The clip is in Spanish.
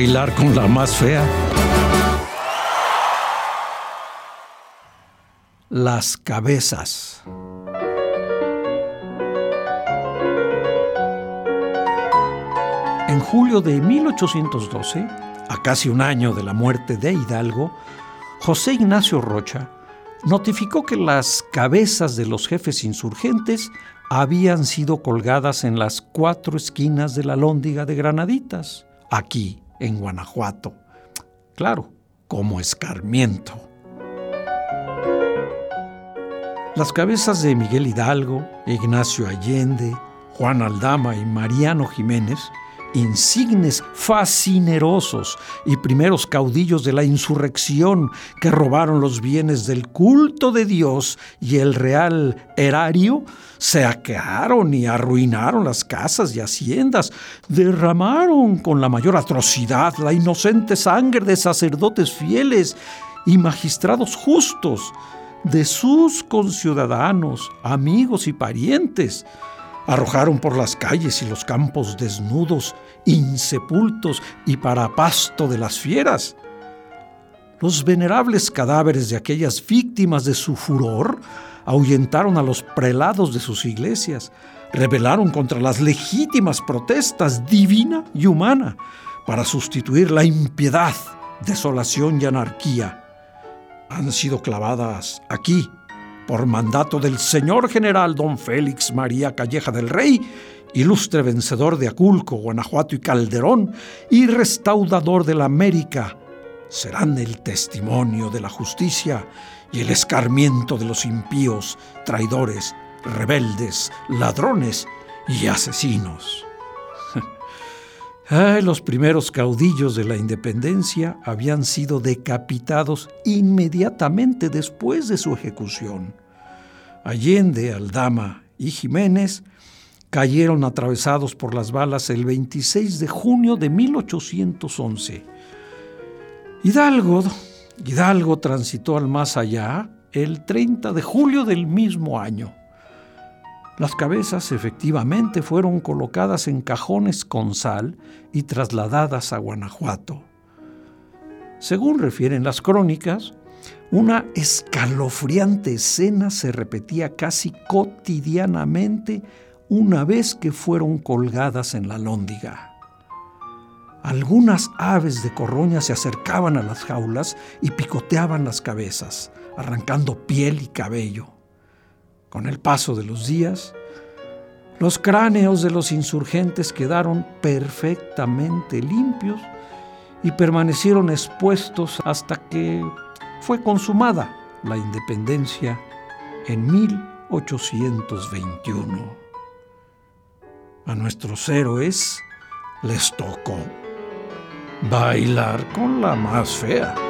Bailar con la más fea. Las cabezas. En julio de 1812, a casi un año de la muerte de Hidalgo, José Ignacio Rocha notificó que las cabezas de los jefes insurgentes habían sido colgadas en las cuatro esquinas de la lóndiga de Granaditas, aquí en Guanajuato. Claro, como escarmiento. Las cabezas de Miguel Hidalgo, Ignacio Allende, Juan Aldama y Mariano Jiménez insignes fascinerosos y primeros caudillos de la insurrección que robaron los bienes del culto de Dios y el real erario, saquearon y arruinaron las casas y haciendas, derramaron con la mayor atrocidad la inocente sangre de sacerdotes fieles y magistrados justos, de sus conciudadanos, amigos y parientes, Arrojaron por las calles y los campos desnudos, insepultos y para pasto de las fieras. Los venerables cadáveres de aquellas víctimas de su furor ahuyentaron a los prelados de sus iglesias, rebelaron contra las legítimas protestas divina y humana para sustituir la impiedad, desolación y anarquía. Han sido clavadas aquí por mandato del señor general don Félix María Calleja del Rey, ilustre vencedor de Aculco, Guanajuato y Calderón, y restaurador de la América, serán el testimonio de la justicia y el escarmiento de los impíos, traidores, rebeldes, ladrones y asesinos. Los primeros caudillos de la independencia habían sido decapitados inmediatamente después de su ejecución. Allende, Aldama y Jiménez cayeron atravesados por las balas el 26 de junio de 1811. Hidalgo, Hidalgo transitó al más allá el 30 de julio del mismo año. Las cabezas efectivamente fueron colocadas en cajones con sal y trasladadas a Guanajuato. Según refieren las crónicas, una escalofriante escena se repetía casi cotidianamente una vez que fueron colgadas en la lóndiga. Algunas aves de corroña se acercaban a las jaulas y picoteaban las cabezas, arrancando piel y cabello. Con el paso de los días, los cráneos de los insurgentes quedaron perfectamente limpios y permanecieron expuestos hasta que fue consumada la independencia en 1821. A nuestros héroes les tocó bailar con la más fea.